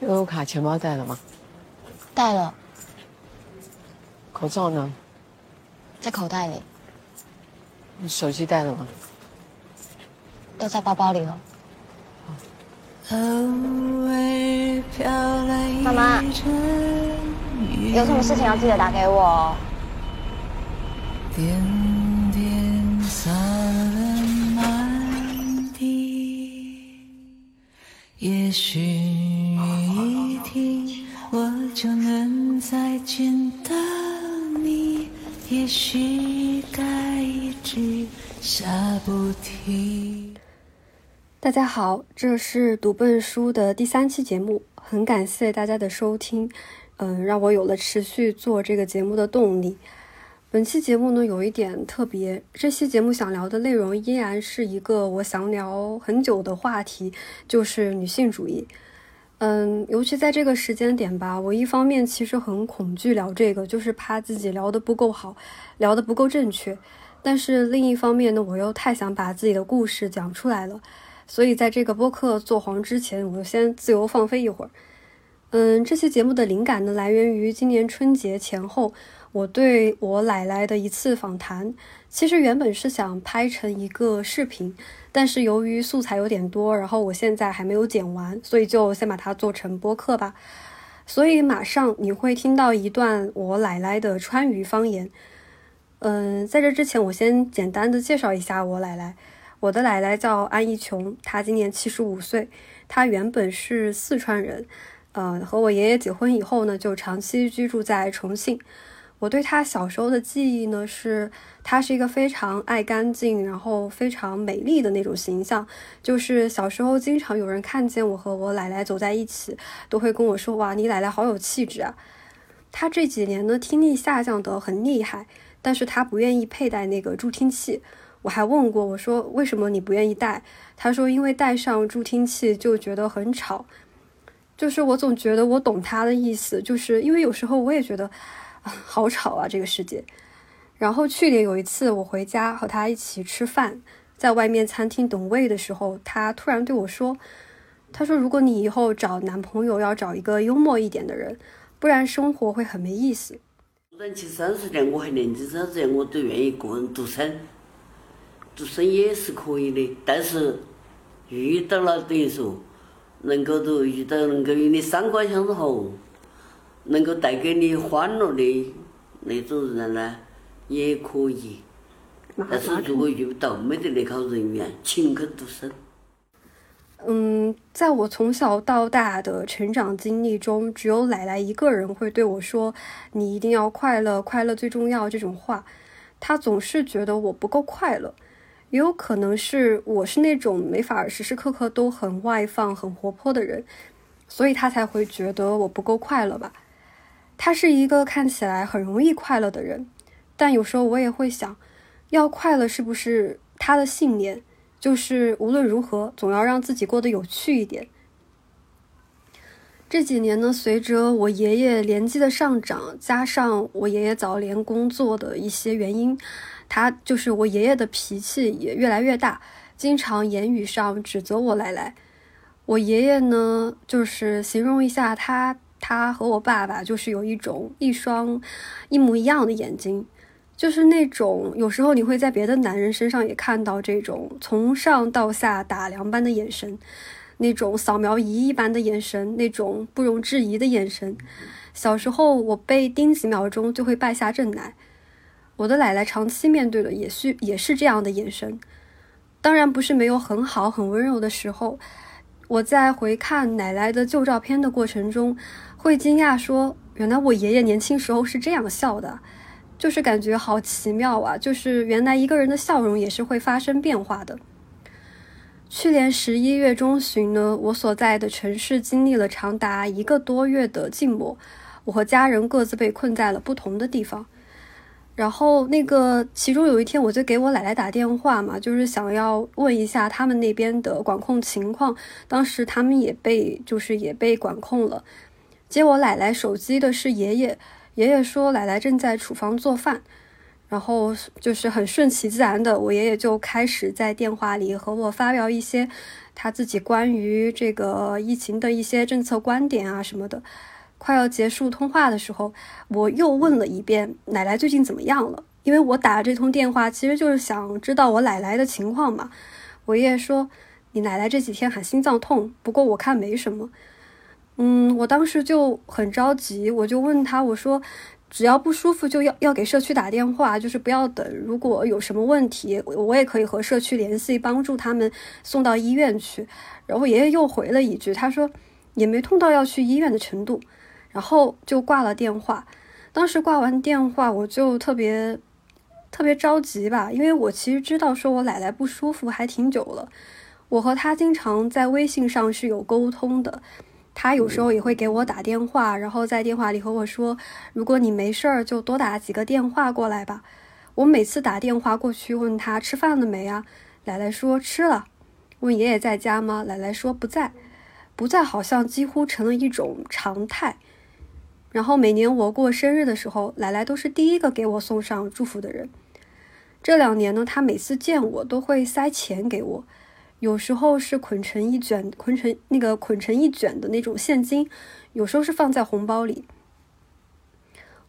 悠游卡钱包带了吗？带了，口罩呢？在口袋里，你手机带了吗？都在包包里了。妈妈，有什么事情要记得打给我哦。点点洒了满地，也许见到你。也许该一直下不停。大家好，这是读笨书的第三期节目，很感谢大家的收听，嗯，让我有了持续做这个节目的动力。本期节目呢有一点特别，这期节目想聊的内容依然是一个我想聊很久的话题，就是女性主义。嗯，尤其在这个时间点吧，我一方面其实很恐惧聊这个，就是怕自己聊得不够好，聊得不够正确。但是另一方面呢，我又太想把自己的故事讲出来了。所以，在这个播客做黄之前，我就先自由放飞一会儿。嗯，这期节目的灵感呢，来源于今年春节前后，我对我奶奶的一次访谈。其实原本是想拍成一个视频，但是由于素材有点多，然后我现在还没有剪完，所以就先把它做成播客吧。所以马上你会听到一段我奶奶的川渝方言。嗯，在这之前，我先简单的介绍一下我奶奶。我的奶奶叫安一琼，她今年七十五岁。她原本是四川人，呃，和我爷爷结婚以后呢，就长期居住在重庆。我对他小时候的记忆呢，是他是一个非常爱干净，然后非常美丽的那种形象。就是小时候经常有人看见我和我奶奶走在一起，都会跟我说：“哇，你奶奶好有气质啊！”他这几年呢，听力下降得很厉害，但是他不愿意佩戴那个助听器。我还问过，我说为什么你不愿意戴？他说因为戴上助听器就觉得很吵。就是我总觉得我懂他的意思，就是因为有时候我也觉得 好吵啊这个世界。然后去年有一次我回家和他一起吃饭，在外面餐厅等位的时候，他突然对我说：“他说如果你以后找男朋友要找一个幽默一点的人，不然生活会很没意思。”人七三十年我还年轻三十年，我都愿意个人独身。独身也是可以的，但是遇到了等于说，能够都遇到能够与你三观相投，能够带给你欢乐的那种人呢，也可以。但是如果遇不到，没得那号人缘，勤恳独身。嗯，在我从小到大的成长经历中，只有奶奶一个人会对我说：“你一定要快乐，快乐最重要。”这种话，她总是觉得我不够快乐。也有可能是我是那种没法时时刻刻都很外放、很活泼的人，所以他才会觉得我不够快乐吧。他是一个看起来很容易快乐的人，但有时候我也会想，要快乐是不是他的信念？就是无论如何，总要让自己过得有趣一点。这几年呢，随着我爷爷年纪的上涨，加上我爷爷早年工作的一些原因。他就是我爷爷的脾气也越来越大，经常言语上指责我奶奶。我爷爷呢，就是形容一下他，他和我爸爸就是有一种一双一模一样的眼睛，就是那种有时候你会在别的男人身上也看到这种从上到下打量般的眼神，那种扫描仪一般的眼神，那种不容置疑的眼神。小时候我被盯几秒钟就会败下阵来。我的奶奶长期面对的也是也是这样的眼神，当然不是没有很好很温柔的时候。我在回看奶奶的旧照片的过程中，会惊讶说：“原来我爷爷年轻时候是这样笑的。”就是感觉好奇妙啊！就是原来一个人的笑容也是会发生变化的。去年十一月中旬呢，我所在的城市经历了长达一个多月的静默，我和家人各自被困在了不同的地方。然后那个其中有一天，我就给我奶奶打电话嘛，就是想要问一下他们那边的管控情况。当时他们也被就是也被管控了。接我奶奶手机的是爷爷，爷爷说奶奶正在厨房做饭。然后就是很顺其自然的，我爷爷就开始在电话里和我发表一些他自己关于这个疫情的一些政策观点啊什么的。快要结束通话的时候，我又问了一遍奶奶最近怎么样了，因为我打这通电话其实就是想知道我奶奶的情况嘛。我爷爷说，你奶奶这几天喊心脏痛，不过我看没什么。嗯，我当时就很着急，我就问他，我说。只要不舒服就要要给社区打电话，就是不要等。如果有什么问题，我也可以和社区联系，帮助他们送到医院去。然后爷爷又回了一句，他说也没痛到要去医院的程度，然后就挂了电话。当时挂完电话，我就特别特别着急吧，因为我其实知道说我奶奶不舒服还挺久了，我和她经常在微信上是有沟通的。他有时候也会给我打电话，然后在电话里和我说：“如果你没事儿，就多打几个电话过来吧。”我每次打电话过去问他吃饭了没啊？奶奶说吃了。问爷爷在家吗？奶奶说不在。不在好像几乎成了一种常态。然后每年我过生日的时候，奶奶都是第一个给我送上祝福的人。这两年呢，他每次见我都会塞钱给我。有时候是捆成一卷，捆成那个捆成一卷的那种现金，有时候是放在红包里。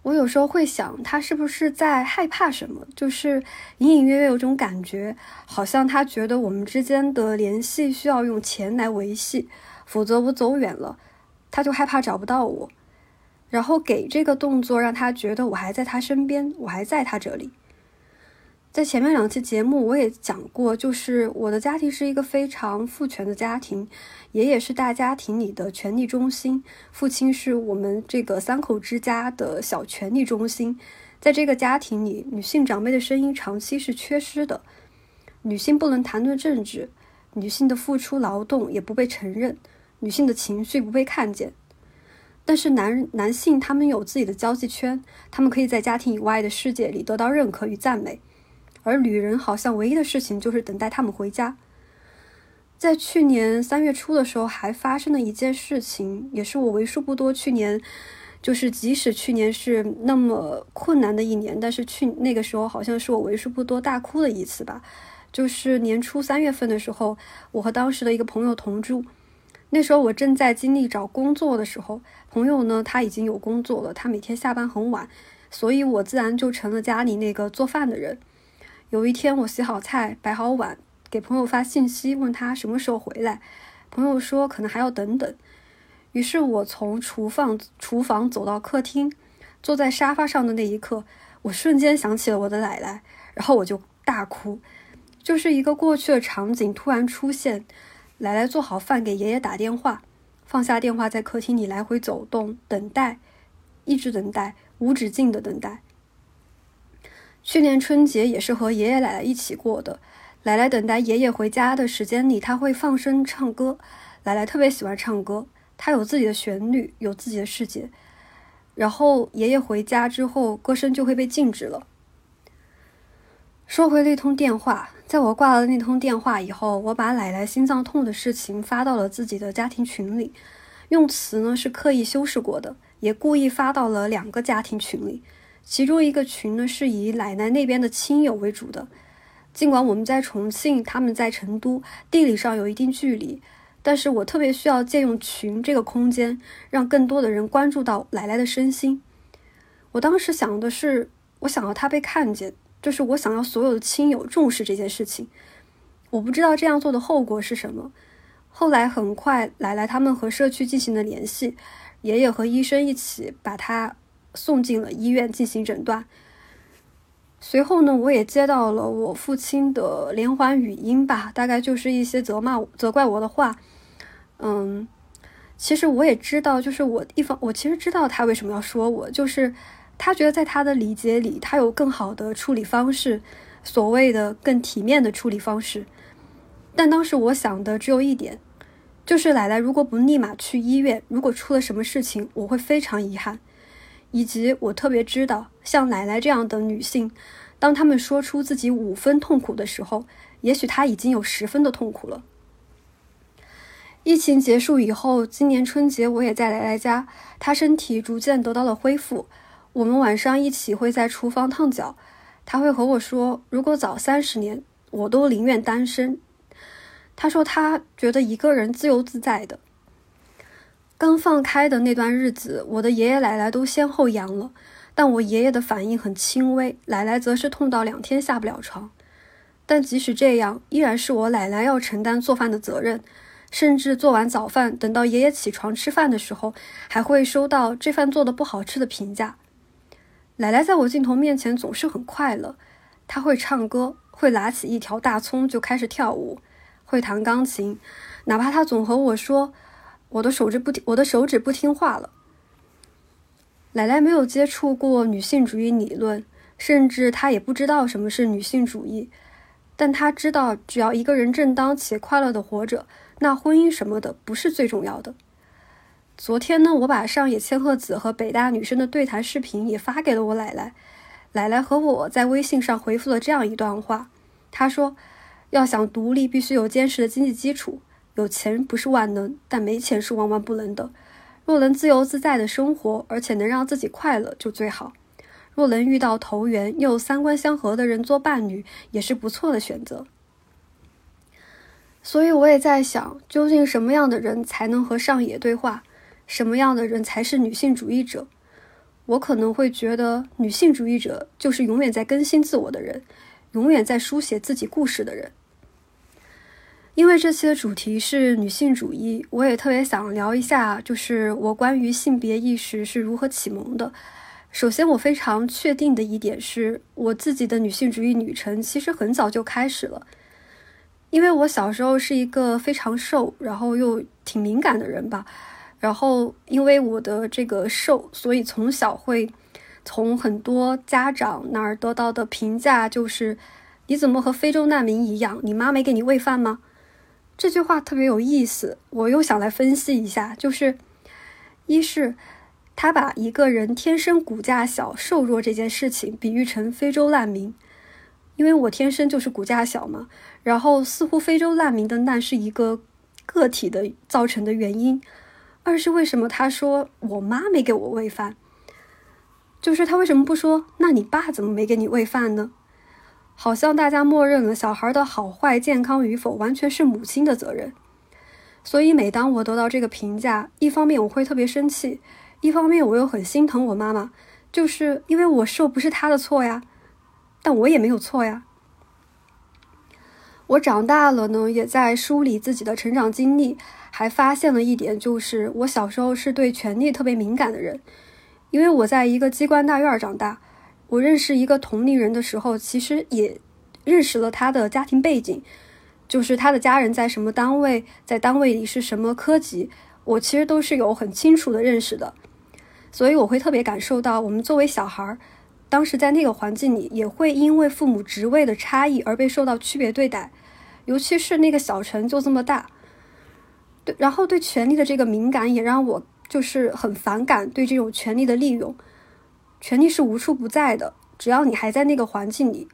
我有时候会想，他是不是在害怕什么？就是隐隐约约有种感觉，好像他觉得我们之间的联系需要用钱来维系，否则我走远了，他就害怕找不到我。然后给这个动作让他觉得我还在他身边，我还在他这里。在前面两期节目我也讲过，就是我的家庭是一个非常父权的家庭，爷爷是大家庭里的权力中心，父亲是我们这个三口之家的小权力中心。在这个家庭里，女性长辈的声音长期是缺失的，女性不能谈论政治，女性的付出劳动也不被承认，女性的情绪不被看见。但是男男性他们有自己的交际圈，他们可以在家庭以外的世界里得到认可与赞美。而女人好像唯一的事情就是等待他们回家。在去年三月初的时候，还发生了一件事情，也是我为数不多去年，就是即使去年是那么困难的一年，但是去那个时候好像是我为数不多大哭的一次吧。就是年初三月份的时候，我和当时的一个朋友同住，那时候我正在经历找工作的时候，朋友呢他已经有工作了，他每天下班很晚，所以我自然就成了家里那个做饭的人。有一天，我洗好菜，摆好碗，给朋友发信息，问他什么时候回来。朋友说可能还要等等。于是我从厨房厨房走到客厅，坐在沙发上的那一刻，我瞬间想起了我的奶奶，然后我就大哭。就是一个过去的场景突然出现，奶奶做好饭给爷爷打电话，放下电话在客厅里来回走动，等待，一直等待，无止境的等待。去年春节也是和爷爷奶奶一起过的。奶奶等待爷爷回家的时间里，他会放声唱歌。奶奶特别喜欢唱歌，她有自己的旋律，有自己的世界。然后爷爷回家之后，歌声就会被禁止了。说回那通电话，在我挂了那通电话以后，我把奶奶心脏痛的事情发到了自己的家庭群里，用词呢是刻意修饰过的，也故意发到了两个家庭群里。其中一个群呢是以奶奶那边的亲友为主的，尽管我们在重庆，他们在成都，地理上有一定距离，但是我特别需要借用群这个空间，让更多的人关注到奶奶的身心。我当时想的是，我想要她被看见，就是我想要所有的亲友重视这件事情。我不知道这样做的后果是什么。后来很快，奶奶他们和社区进行了联系，爷爷和医生一起把她。送进了医院进行诊断。随后呢，我也接到了我父亲的连环语音吧，大概就是一些责骂、责怪我的话。嗯，其实我也知道，就是我一方，我其实知道他为什么要说我，就是他觉得在他的理解里，他有更好的处理方式，所谓的更体面的处理方式。但当时我想的只有一点，就是奶奶如果不立马去医院，如果出了什么事情，我会非常遗憾。以及我特别知道，像奶奶这样的女性，当她们说出自己五分痛苦的时候，也许她已经有十分的痛苦了。疫情结束以后，今年春节我也在奶奶家，她身体逐渐得到了恢复。我们晚上一起会在厨房烫脚，她会和我说，如果早三十年，我都宁愿单身。他说他觉得一个人自由自在的。刚放开的那段日子，我的爷爷奶奶都先后阳了，但我爷爷的反应很轻微，奶奶则是痛到两天下不了床。但即使这样，依然是我奶奶要承担做饭的责任，甚至做完早饭，等到爷爷起床吃饭的时候，还会收到这饭做的不好吃的评价。奶奶在我镜头面前总是很快乐，她会唱歌，会拿起一条大葱就开始跳舞，会弹钢琴，哪怕她总和我说。我的手指不听，我的手指不听话了。奶奶没有接触过女性主义理论，甚至她也不知道什么是女性主义，但她知道，只要一个人正当且快乐的活着，那婚姻什么的不是最重要的。昨天呢，我把上野千鹤子和北大女生的对谈视频也发给了我奶奶，奶奶和我在微信上回复了这样一段话，她说：“要想独立，必须有坚实的经济基础。”有钱不是万能，但没钱是万万不能的。若能自由自在的生活，而且能让自己快乐，就最好。若能遇到投缘又三观相合的人做伴侣，也是不错的选择。所以我也在想，究竟什么样的人才能和上野对话？什么样的人才是女性主义者？我可能会觉得，女性主义者就是永远在更新自我的人，永远在书写自己故事的人。因为这期的主题是女性主义，我也特别想聊一下，就是我关于性别意识是如何启蒙的。首先，我非常确定的一点是，我自己的女性主义旅程其实很早就开始了。因为我小时候是一个非常瘦，然后又挺敏感的人吧。然后，因为我的这个瘦，所以从小会从很多家长那儿得到的评价就是：你怎么和非洲难民一样？你妈没给你喂饭吗？这句话特别有意思，我又想来分析一下，就是一是他把一个人天生骨架小、瘦弱这件事情比喻成非洲难民，因为我天生就是骨架小嘛。然后似乎非洲难民的难是一个个体的造成的原因。二是为什么他说我妈没给我喂饭，就是他为什么不说那你爸怎么没给你喂饭呢？好像大家默认了小孩的好坏、健康与否完全是母亲的责任，所以每当我得到这个评价，一方面我会特别生气，一方面我又很心疼我妈妈，就是因为我瘦不是她的错呀，但我也没有错呀。我长大了呢，也在梳理自己的成长经历，还发现了一点，就是我小时候是对权力特别敏感的人，因为我在一个机关大院长大。我认识一个同龄人的时候，其实也认识了他的家庭背景，就是他的家人在什么单位，在单位里是什么科级，我其实都是有很清楚的认识的。所以我会特别感受到，我们作为小孩儿，当时在那个环境里，也会因为父母职位的差异而被受到区别对待，尤其是那个小城就这么大，对，然后对权力的这个敏感也让我就是很反感对这种权力的利用。权力是无处不在的，只要你还在那个环境里。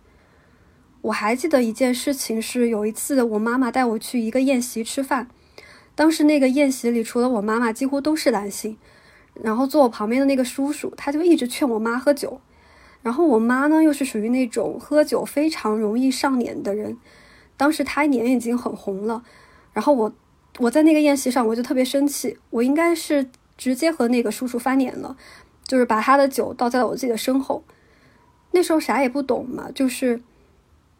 我还记得一件事情，是有一次我妈妈带我去一个宴席吃饭，当时那个宴席里除了我妈妈，几乎都是男性。然后坐我旁边的那个叔叔，他就一直劝我妈喝酒。然后我妈呢，又是属于那种喝酒非常容易上脸的人。当时她脸已经很红了，然后我我在那个宴席上，我就特别生气，我应该是直接和那个叔叔翻脸了。就是把他的酒倒在了我自己的身后，那时候啥也不懂嘛，就是，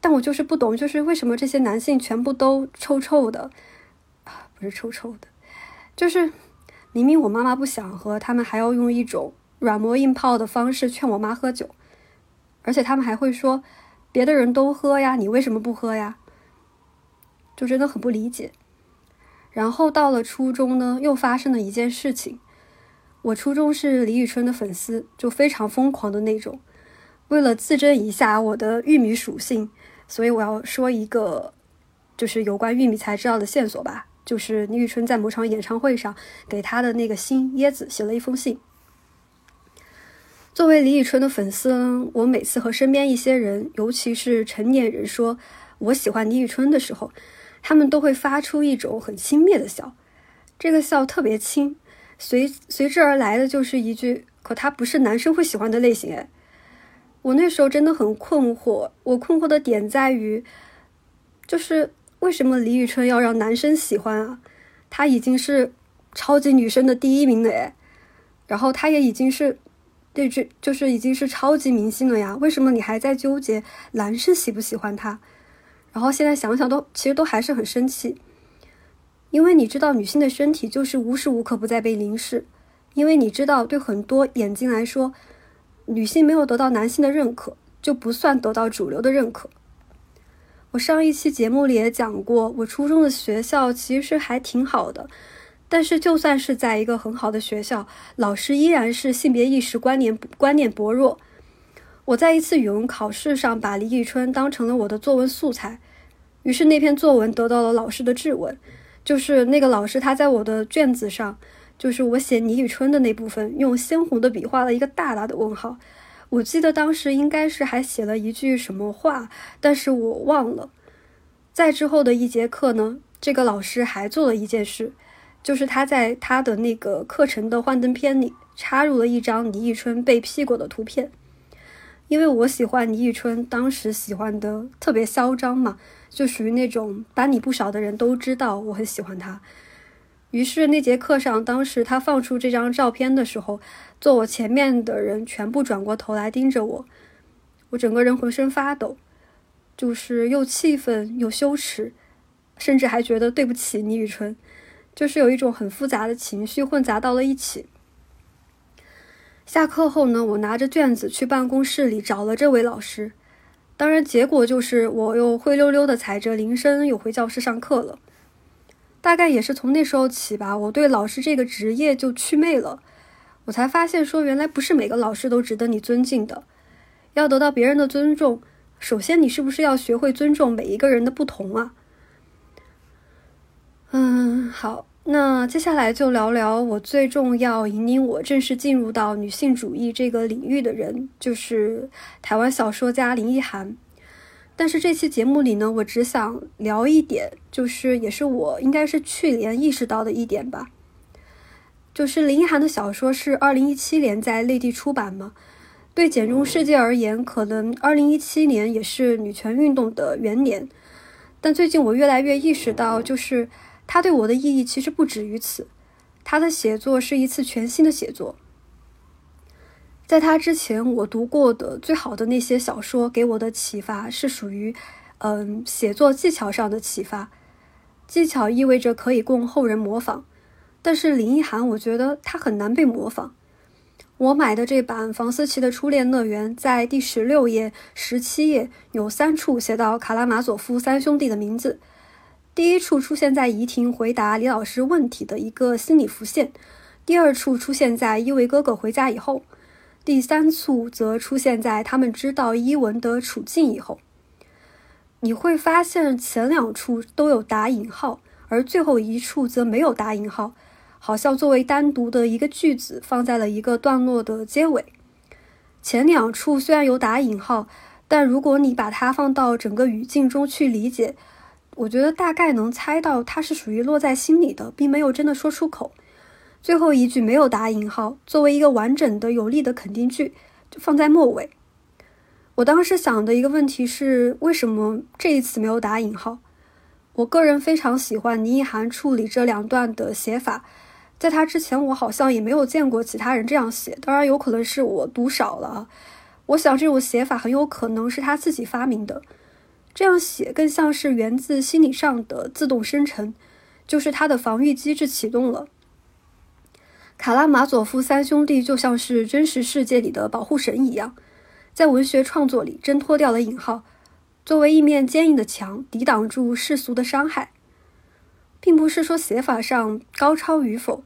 但我就是不懂，就是为什么这些男性全部都臭臭的，啊，不是臭臭的，就是明明我妈妈不想喝，他们还要用一种软磨硬泡的方式劝我妈喝酒，而且他们还会说别的人都喝呀，你为什么不喝呀？就真的很不理解。然后到了初中呢，又发生了一件事情。我初中是李宇春的粉丝，就非常疯狂的那种。为了自证一下我的玉米属性，所以我要说一个，就是有关玉米才知道的线索吧。就是李宇春在某场演唱会上给他的那个新椰子写了一封信。作为李宇春的粉丝，我每次和身边一些人，尤其是成年人说我喜欢李宇春的时候，他们都会发出一种很轻蔑的笑，这个笑特别轻。随随之而来的就是一句：“可他不是男生会喜欢的类型。”哎，我那时候真的很困惑，我困惑的点在于，就是为什么李宇春要让男生喜欢啊？她已经是超级女生的第一名了诶，然后她也已经是，对，这就是已经是超级明星了呀，为什么你还在纠结男生喜不喜欢她？然后现在想想都其实都还是很生气，因为你知道女性的身体就是无时无刻不在被凝视，因为你知道对很多眼睛来说。女性没有得到男性的认可，就不算得到主流的认可。我上一期节目里也讲过，我初中的学校其实还挺好的，但是就算是在一个很好的学校，老师依然是性别意识观念观念薄弱。我在一次语文考试上把李宇春当成了我的作文素材，于是那篇作文得到了老师的质问，就是那个老师他在我的卷子上。就是我写李宇春的那部分，用鲜红的笔画了一个大大的问号。我记得当时应该是还写了一句什么话，但是我忘了。在之后的一节课呢，这个老师还做了一件事，就是他在他的那个课程的幻灯片里插入了一张李宇春被 P 过的图片。因为我喜欢李宇春，当时喜欢的特别嚣张嘛，就属于那种班里不少的人都知道我很喜欢他。于是那节课上，当时他放出这张照片的时候，坐我前面的人全部转过头来盯着我，我整个人浑身发抖，就是又气愤又羞耻，甚至还觉得对不起李宇春，就是有一种很复杂的情绪混杂到了一起。下课后呢，我拿着卷子去办公室里找了这位老师，当然结果就是我又灰溜溜的踩着铃声又回教室上课了。大概也是从那时候起吧，我对老师这个职业就祛魅了。我才发现，说原来不是每个老师都值得你尊敬的。要得到别人的尊重，首先你是不是要学会尊重每一个人的不同啊？嗯，好，那接下来就聊聊我最重要引领我正式进入到女性主义这个领域的人，就是台湾小说家林奕涵。但是这期节目里呢，我只想聊一点，就是也是我应该是去年意识到的一点吧，就是林奕涵的小说是二零一七年在内地出版嘛。对简中世界而言，可能二零一七年也是女权运动的元年。但最近我越来越意识到，就是他对我的意义其实不止于此，他的写作是一次全新的写作。在他之前，我读过的最好的那些小说给我的启发是属于，嗯，写作技巧上的启发。技巧意味着可以供后人模仿，但是林奕涵，我觉得他很难被模仿。我买的这版房思琪的初恋乐园，在第十六页、十七页有三处写到卡拉马佐夫三兄弟的名字。第一处出现在怡婷回答李老师问题的一个心理浮现，第二处出现在伊维哥哥回家以后。第三处则出现在他们知道伊文的处境以后。你会发现前两处都有打引号，而最后一处则没有打引号，好像作为单独的一个句子放在了一个段落的结尾。前两处虽然有打引号，但如果你把它放到整个语境中去理解，我觉得大概能猜到他是属于落在心里的，并没有真的说出口。最后一句没有打引号，作为一个完整的有力的肯定句，就放在末尾。我当时想的一个问题是，为什么这一次没有打引号？我个人非常喜欢倪一涵处理这两段的写法，在他之前，我好像也没有见过其他人这样写。当然，有可能是我读少了。我想这种写法很有可能是他自己发明的。这样写更像是源自心理上的自动生成，就是他的防御机制启动了。卡拉马佐夫三兄弟就像是真实世界里的保护神一样，在文学创作里挣脱掉了引号，作为一面坚硬的墙，抵挡住世俗的伤害。并不是说写法上高超与否，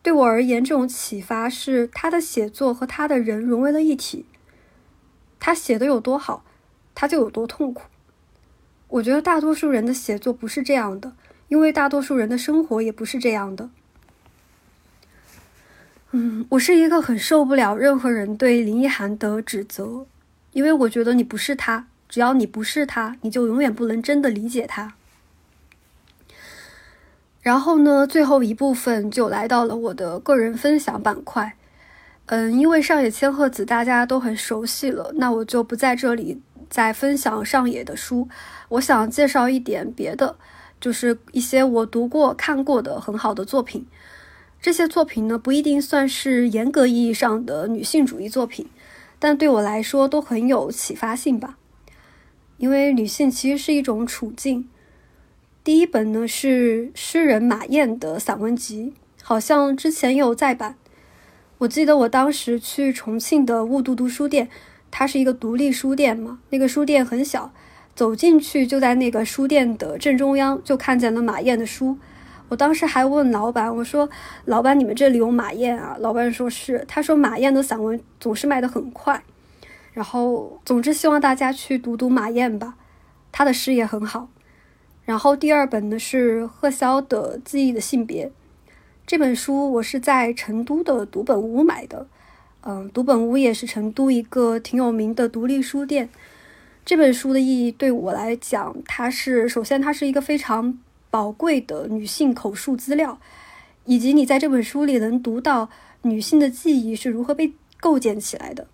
对我而言，这种启发是他的写作和他的人融为了一体。他写的有多好，他就有多痛苦。我觉得大多数人的写作不是这样的，因为大多数人的生活也不是这样的。嗯，我是一个很受不了任何人对林奕涵的指责，因为我觉得你不是他，只要你不是他，你就永远不能真的理解他。然后呢，最后一部分就来到了我的个人分享板块。嗯，因为上野千鹤子大家都很熟悉了，那我就不在这里在分享上野的书。我想介绍一点别的，就是一些我读过、看过的很好的作品。这些作品呢，不一定算是严格意义上的女性主义作品，但对我来说都很有启发性吧。因为女性其实是一种处境。第一本呢是诗人马燕的散文集，好像之前有再版。我记得我当时去重庆的雾都都书店，它是一个独立书店嘛，那个书店很小，走进去就在那个书店的正中央，就看见了马燕的书。我当时还问老板，我说：“老板，你们这里有马燕啊？”老板说是，他说马燕的散文总是卖得很快。然后，总之希望大家去读读马燕吧，他的诗也很好。然后第二本呢是贺潇的《记忆的性别》。这本书我是在成都的读本屋买的，嗯，读本屋也是成都一个挺有名的独立书店。这本书的意义对我来讲，它是首先它是一个非常宝贵的女性口述资料，以及你在这本书里能读到女性的记忆是如何被构建起来的。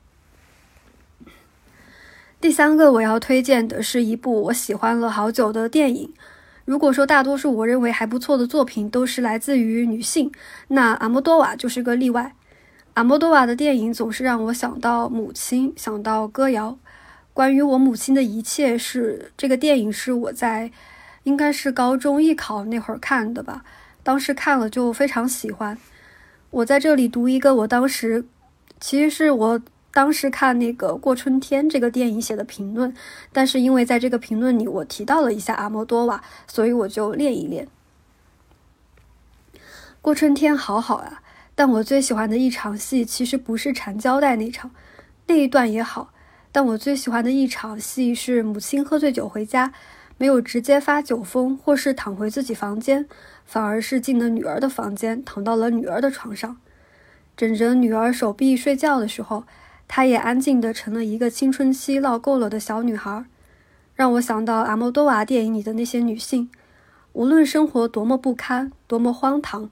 第三个我要推荐的是一部我喜欢了好久的电影。如果说大多数我认为还不错的作品都是来自于女性，那阿莫多瓦就是个例外。阿莫多瓦的电影总是让我想到母亲，想到歌谣。关于我母亲的一切是这个电影是我在应该是高中艺考那会儿看的吧，当时看了就非常喜欢。我在这里读一个我当时其实是我。当时看那个《过春天》这个电影写的评论，但是因为在这个评论里我提到了一下阿莫多瓦，所以我就练一练。《过春天》好好啊，但我最喜欢的一场戏其实不是缠胶带那场，那一段也好，但我最喜欢的一场戏是母亲喝醉酒回家，没有直接发酒疯或是躺回自己房间，反而是进了女儿的房间，躺到了女儿的床上，枕着女儿手臂睡觉的时候。她也安静的成了一个青春期闹够了的小女孩，让我想到阿莫多瓦电影里的那些女性，无论生活多么不堪，多么荒唐，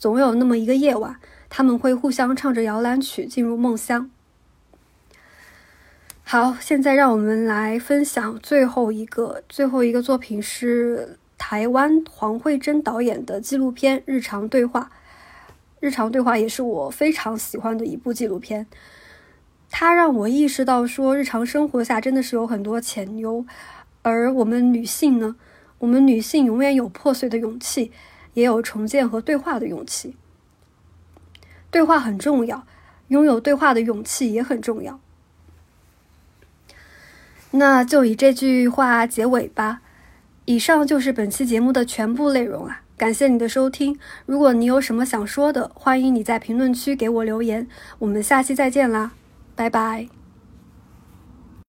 总有那么一个夜晚，他们会互相唱着摇篮曲进入梦乡。好，现在让我们来分享最后一个最后一个作品是台湾黄慧珍导演的纪录片《日常对话》。《日常对话》也是我非常喜欢的一部纪录片。它让我意识到，说日常生活下真的是有很多潜忧，而我们女性呢，我们女性永远有破碎的勇气，也有重建和对话的勇气。对话很重要，拥有对话的勇气也很重要。那就以这句话结尾吧。以上就是本期节目的全部内容啊，感谢你的收听。如果你有什么想说的，欢迎你在评论区给我留言。我们下期再见啦！拜拜。